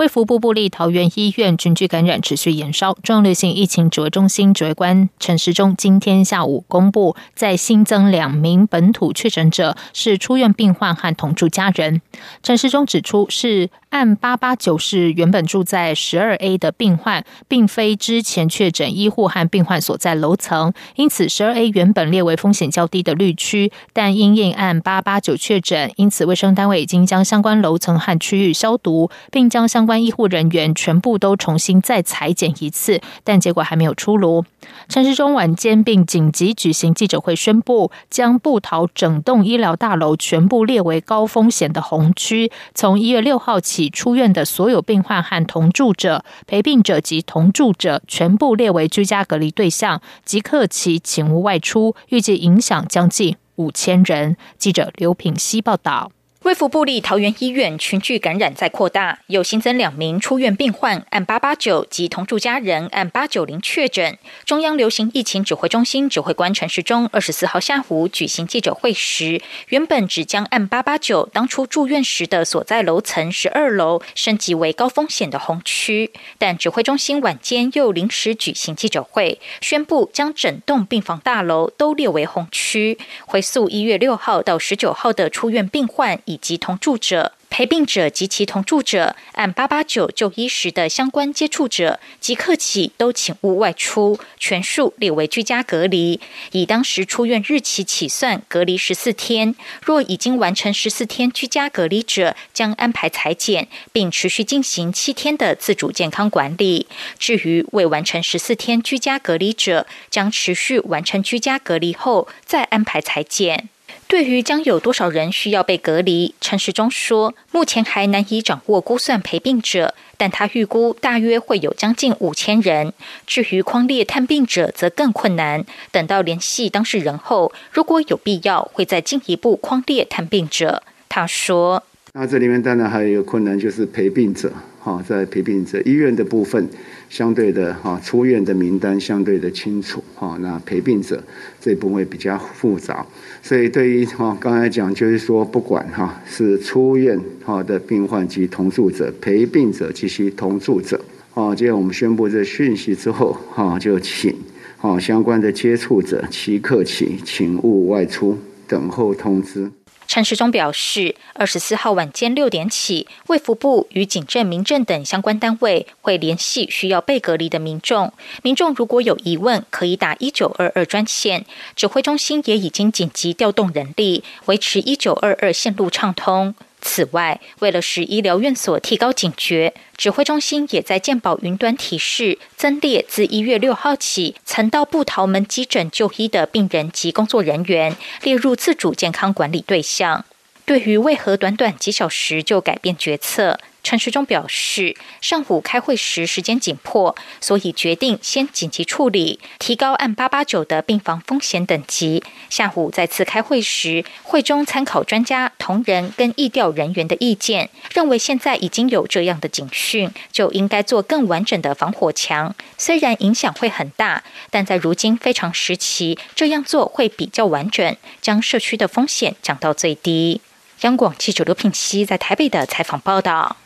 卫福部部立桃园医院群聚感染持续延烧，中央流行疫情指挥中心指挥官陈时中今天下午公布，在新增两名本土确诊者是出院病患和同住家人。陈时中指出是。按八八九是原本住在十二 A 的病患，并非之前确诊医护和病患所在楼层，因此十二 A 原本列为风险较低的绿区。但因应按八八九确诊，因此卫生单位已经将相关楼层和区域消毒，并将相关医护人员全部都重新再裁剪一次，但结果还没有出炉。陈时中晚间并紧急举行记者会，宣布将布桃整栋医疗大楼全部列为高风险的红区，从一月六号起。出院的所有病患和同住者、陪病者及同住者，全部列为居家隔离对象，即刻起请勿外出。预计影响将近五千人。记者刘品希报道。卫福部立桃园医院群聚感染在扩大，有新增两名出院病患按八八九及同住家人按八九零确诊。中央流行疫情指挥中心指挥官陈时中二十四号下午举行记者会时，原本只将按八八九当初住院时的所在楼层十二楼升级为高风险的红区，但指挥中心晚间又临时举行记者会，宣布将整栋病房大楼都列为红区，回溯一月六号到十九号的出院病患。以及同住者。陪病者及其同住者，按八八九就医时的相关接触者，即刻起都请勿外出，全数列为居家隔离。以当时出院日期起算，隔离十四天。若已经完成十四天居家隔离者，将安排裁剪，并持续进行七天的自主健康管理。至于未完成十四天居家隔离者，将持续完成居家隔离后再安排裁剪。对于将有多少人需要被隔离，陈时中说，目前还难以掌握估算陪病者，但他预估大约会有将近五千人。至于框列探病者，则更困难。等到联系当事人后，如果有必要，会再进一步框列探病者。他说：“那这里面当然还有一个困难，就是陪病者。哈，在陪病者医院的部分。”相对的哈，出院的名单相对的清楚哈，那陪病者这部分比较复杂，所以对于哈刚才讲就是说，不管哈是出院哈的病患及同住者、陪病者及其同住者，啊，今天我们宣布这讯息之后哈，就请哈相关的接触者即刻起请勿外出，等候通知。陈世忠表示，二十四号晚间六点起，卫福部与警政、民政等相关单位会联系需要被隔离的民众。民众如果有疑问，可以打一九二二专线。指挥中心也已经紧急调动人力，维持一九二二线路畅通。此外，为了使医疗院所提高警觉，指挥中心也在健保云端提示，增列自一月六号起曾到布桃门急诊就医的病人及工作人员，列入自主健康管理对象。对于为何短短几小时就改变决策？陈时中表示，上午开会时时间紧迫，所以决定先紧急处理，提高按八八九的病房风险等级。下午再次开会时，会中参考专家、同仁跟疫调人员的意见，认为现在已经有这样的警讯，就应该做更完整的防火墙。虽然影响会很大，但在如今非常时期，这样做会比较完整，将社区的风险降到最低。央广记者刘品熙在台北的采访报道。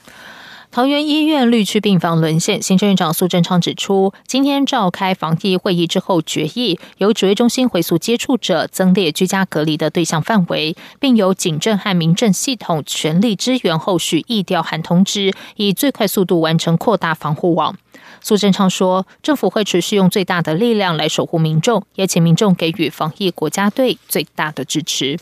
桃园医院绿区病房沦陷，行政院长苏贞昌指出，今天召开防疫会议之后决议，由指挥中心回溯接触者增列居家隔离的对象范围，并由警政和民政系统全力支援后续疫调函通知，以最快速度完成扩大防护网。苏贞昌说，政府会持续用最大的力量来守护民众，也请民众给予防疫国家队最大的支持。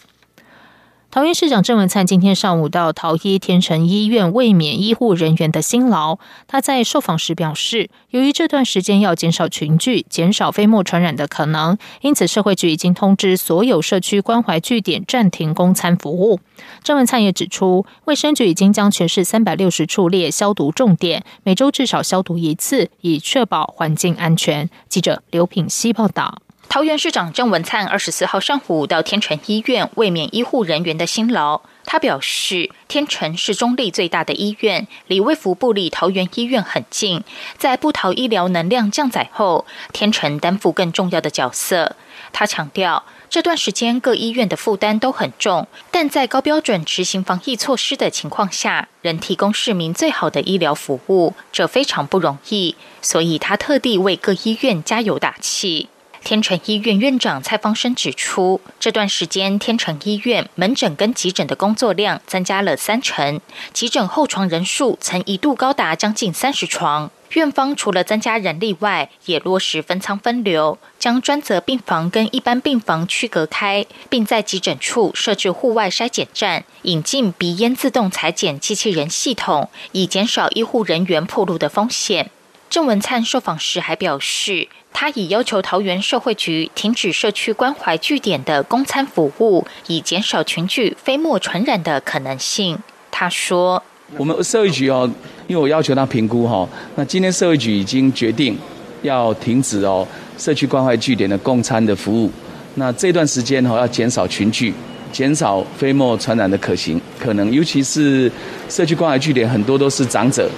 桃园市长郑文灿今天上午到桃医天成医院慰勉医护人员的辛劳。他在受访时表示，由于这段时间要减少群聚、减少飞沫传染的可能，因此社会局已经通知所有社区关怀据点暂停供餐服务。郑文灿也指出，卫生局已经将全市三百六十处列消毒重点，每周至少消毒一次，以确保环境安全。记者刘品希报道。桃园市长郑文灿二十四号上午到天成医院慰勉医护人员的辛劳。他表示，天成是中立最大的医院，离卫福部里桃园医院很近。在布桃医疗能量降载后，天成担负更重要的角色。他强调，这段时间各医院的负担都很重，但在高标准执行防疫措施的情况下，仍提供市民最好的医疗服务，这非常不容易。所以他特地为各医院加油打气。天成医院院长蔡方生指出，这段时间天成医院门诊跟急诊的工作量增加了三成，急诊候床人数曾一度高达将近三十床。院方除了增加人力外，也落实分仓分流，将专责病房跟一般病房区隔开，并在急诊处设置户外筛检站，引进鼻咽自动裁剪机器人系统，以减少医护人员暴露的风险。郑文灿受访时还表示。他已要求桃园社会局停止社区关怀据点的供餐服务，以减少群聚飞沫传染的可能性。他说：“我们社会局哦，因为我要求他评估哈，那今天社会局已经决定要停止哦社区关怀据点的供餐的服务。那这段时间哈要减少群聚，减少飞沫传染的可行可能，尤其是社区关怀据点很多都是长者，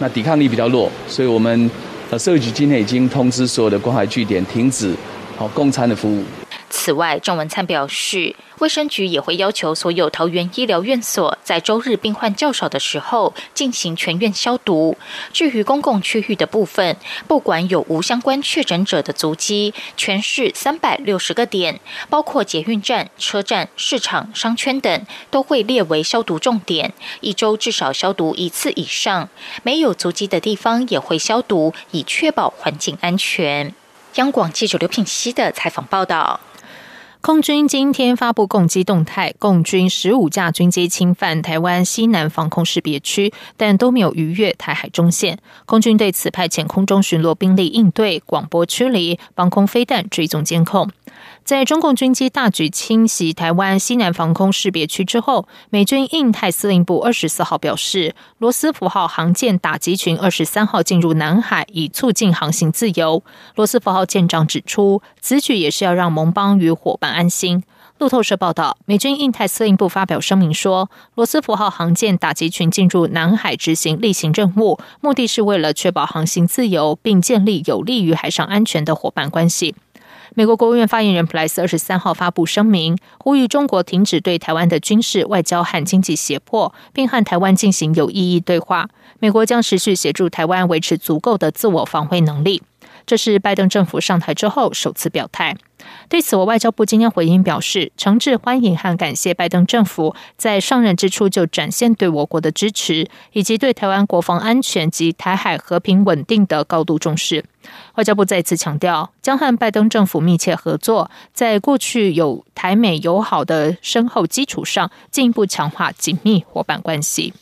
那抵抗力比较弱，所以我们。”呃，社会局今天已经通知所有的关怀据点停止好供餐的服务。此外，郑文灿表示。卫生局也会要求所有桃园医疗院所在周日病患较少的时候进行全院消毒。至于公共区域的部分，不管有无相关确诊者的足迹，全市三百六十个点，包括捷运站、车站、市场、商圈等，都会列为消毒重点，一周至少消毒一次以上。没有足迹的地方也会消毒，以确保环境安全。央广记者刘品熙的采访报道。空军今天发布攻击动态，共军十五架军机侵犯台湾西南防空识别区，但都没有逾越台海中线。空军对此派遣空中巡逻兵力应对，广播驱离，防空飞弹追踪监控。在中共军机大举侵袭台湾西南防空识别区之后，美军印太司令部二十四号表示，罗斯福号航舰打击群二十三号进入南海，以促进航行自由。罗斯福号舰长指出，此举也是要让盟邦与伙伴安心。路透社报道，美军印太司令部发表声明说，罗斯福号航舰打击群进入南海执行例行任务，目的是为了确保航行自由，并建立有利于海上安全的伙伴关系。美国国务院发言人普莱斯二十三号发布声明，呼吁中国停止对台湾的军事、外交和经济胁迫，并和台湾进行有意义对话。美国将持续协助台湾维持足够的自我防卫能力。这是拜登政府上台之后首次表态。对此，我外交部今天回应表示，诚挚欢迎和感谢拜登政府在上任之初就展现对我国的支持，以及对台湾国防安全及台海和平稳定的高度重视。外交部再次强调，将和拜登政府密切合作，在过去有台美友好的深厚基础上，进一步强化紧密伙伴关系。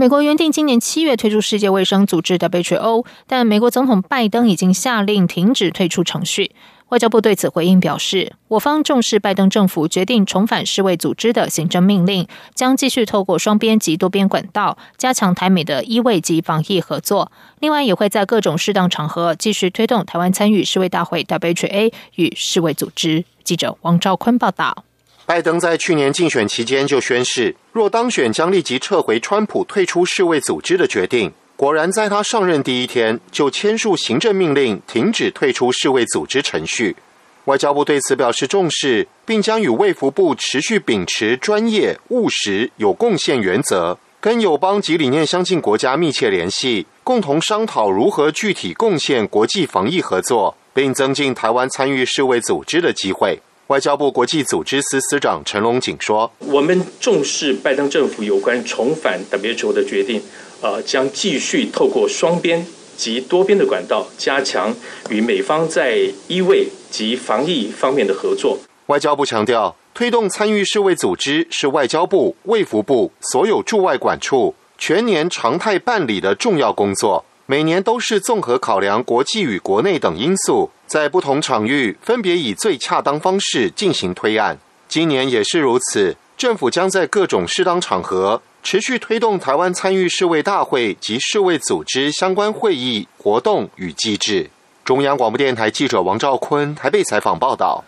美国原定今年七月退出世界卫生组织 WHO，但美国总统拜登已经下令停止退出程序。外交部对此回应表示，我方重视拜登政府决定重返世卫组织的行政命令，将继续透过双边及多边管道加强台美的医卫及防疫合作。另外，也会在各种适当场合继续推动台湾参与世卫大会 （WHA） 与世卫组织。记者王兆坤报道。拜登在去年竞选期间就宣誓，若当选将立即撤回川普退出世卫组织的决定。果然，在他上任第一天就签署行政命令，停止退出世卫组织程序。外交部对此表示重视，并将与卫福部持续秉持专业、务实、有贡献原则，跟友邦及理念相近国家密切联系，共同商讨如何具体贡献国际防疫合作，并增进台湾参与世卫组织的机会。外交部国际组织司司长陈龙锦说：“我们重视拜登政府有关重返 WHO 的决定，呃，将继续透过双边及多边的管道，加强与美方在医卫及防疫方面的合作。”外交部强调，推动参与世卫组织是外交部、卫福部所有驻外管处全年常态办理的重要工作。每年都是综合考量国际与国内等因素，在不同场域分别以最恰当方式进行推案。今年也是如此，政府将在各种适当场合持续推动台湾参与世卫大会及世卫组织相关会议活动与机制。中央广播电台记者王兆坤台北采访报道。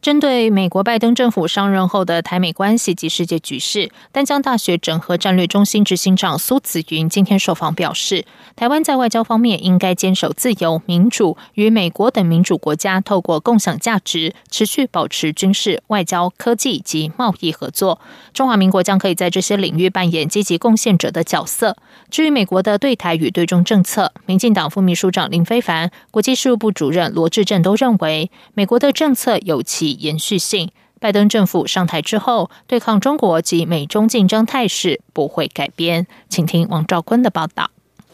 针对美国拜登政府上任后的台美关系及世界局势，丹江大学整合战略中心执行长苏子云今天受访表示，台湾在外交方面应该坚守自由、民主，与美国等民主国家透过共享价值，持续保持军事、外交、科技及贸易合作。中华民国将可以在这些领域扮演积极贡献者的角色。至于美国的对台与对中政策，民进党副秘书长林非凡、国际事务部主任罗志正都认为，美国的政策有其。延续性，拜登政府上台之后，对抗中国及美中竞争态势不会改变。请听王兆坤的报道。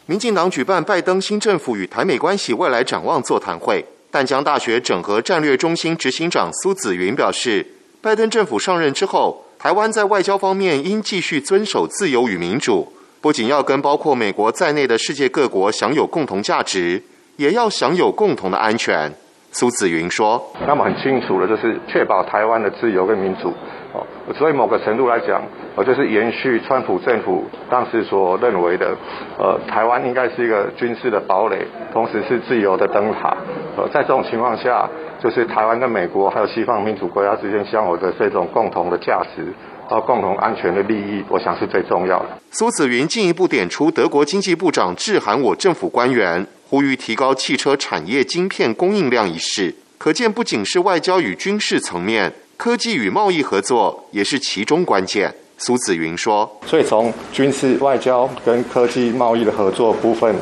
民进党举办拜登新政府与台美关系未来展望座谈会，淡江大学整合战略中心执行长苏子云表示，拜登政府上任之后，台湾在外交方面应继续遵守自由与民主，不仅要跟包括美国在内的世界各国享有共同价值，也要享有共同的安全。苏子云说：“那么很清楚的，就是确保台湾的自由跟民主。哦，所以某个程度来讲，我就是延续川普政府当时所认为的，呃，台湾应该是一个军事的堡垒，同时是自由的灯塔。呃，在这种情况下，就是台湾跟美国还有西方民主国家之间相互的这种共同的价值到共同安全的利益，我想是最重要的。”苏子云进一步点出，德国经济部长致函我政府官员。呼吁提高汽车产业晶片供应量一事，可见不仅是外交与军事层面，科技与贸易合作也是其中关键。苏子云说：“所以从军事、外交跟科技贸易的合作部分，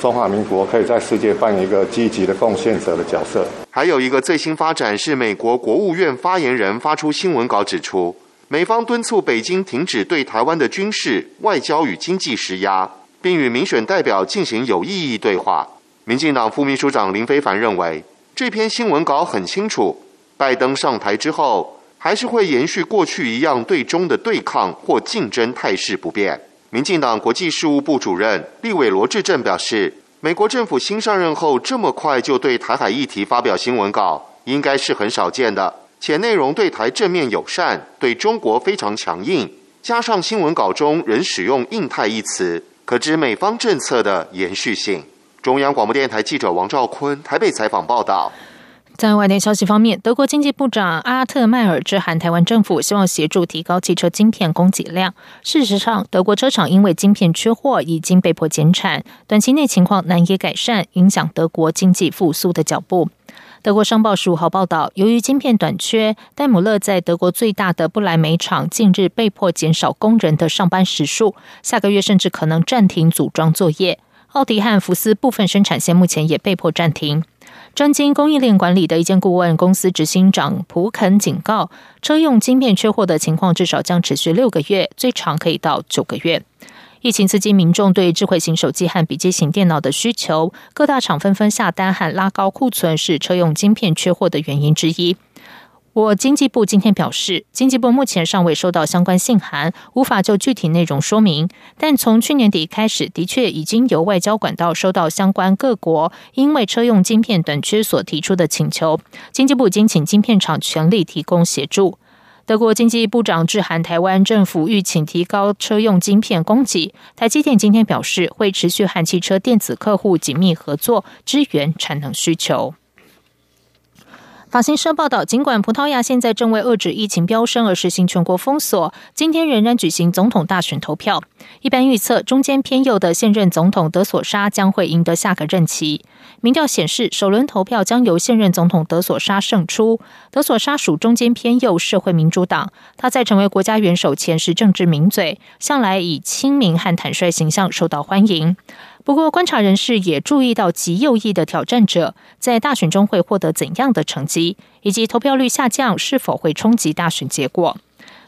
中华民国可以在世界扮演一个积极的贡献者的角色。”还有一个最新发展是，美国国务院发言人发出新闻稿指出，美方敦促北京停止对台湾的军事、外交与经济施压，并与民选代表进行有意义对话。民进党副秘书长林非凡认为，这篇新闻稿很清楚，拜登上台之后，还是会延续过去一样对中的对抗或竞争态势不变。民进党国际事务部主任立委罗志正表示，美国政府新上任后这么快就对台海议题发表新闻稿，应该是很少见的，且内容对台正面友善，对中国非常强硬，加上新闻稿中仍使用“印太”一词，可知美方政策的延续性。中央广播电台记者王兆坤台北采访报道。在外电消息方面，德国经济部长阿特迈尔致函台湾政府，希望协助提高汽车晶片供给量。事实上，德国车厂因为晶片缺货，已经被迫减产，短期内情况难以改善，影响德国经济复苏的脚步。德国商报十五号报道，由于晶片短缺，戴姆勒在德国最大的不来梅厂近日被迫减少工人的上班时数，下个月甚至可能暂停组装作业。奥迪和福斯部分生产线目前也被迫暂停。专精供应链管理的一间顾问公司执行长普肯警告，车用晶片缺货的情况至少将持续六个月，最长可以到九个月。疫情刺激民众对智慧型手机和笔记型电脑的需求，各大厂纷纷下单和拉高库存，是车用晶片缺货的原因之一。我经济部今天表示，经济部目前尚未收到相关信函，无法就具体内容说明。但从去年底开始，的确已经由外交管道收到相关各国因为车用晶片短缺所提出的请求。经济部经请晶片厂全力提供协助。德国经济部长致函台湾政府，欲请提高车用晶片供给。台积电今天表示，会持续和汽车电子客户紧密合作，支援产能需求。法新社报道，尽管葡萄牙现在正为遏制疫情飙升而实行全国封锁，今天仍然举行总统大选投票。一般预测，中间偏右的现任总统德索沙将会赢得下个任期。民调显示，首轮投票将由现任总统德索沙胜出。德索沙属中间偏右社会民主党，他在成为国家元首前是政治名嘴，向来以亲民和坦率形象受到欢迎。不过，观察人士也注意到极右翼的挑战者在大选中会获得怎样的成绩，以及投票率下降是否会冲击大选结果。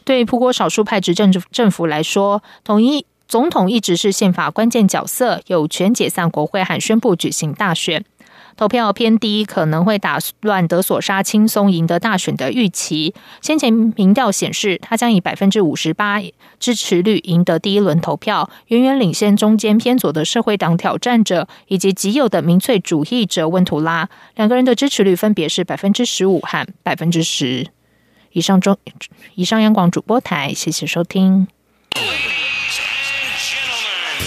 对葡国少数派执政政府来说，统一总统一直是宪法关键角色，有权解散国会和宣布举行大选。投票偏低可能会打乱德索沙轻松赢得大选的预期。先前民调显示，他将以百分之五十八支持率赢得第一轮投票，远远领先中间偏左的社会党挑战者以及极右的民粹主义者温图拉。两个人的支持率分别是百分之十五和百分之十。以上中，以上央广主播台，谢谢收听。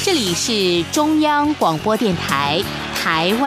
这里是中央广播电台台湾。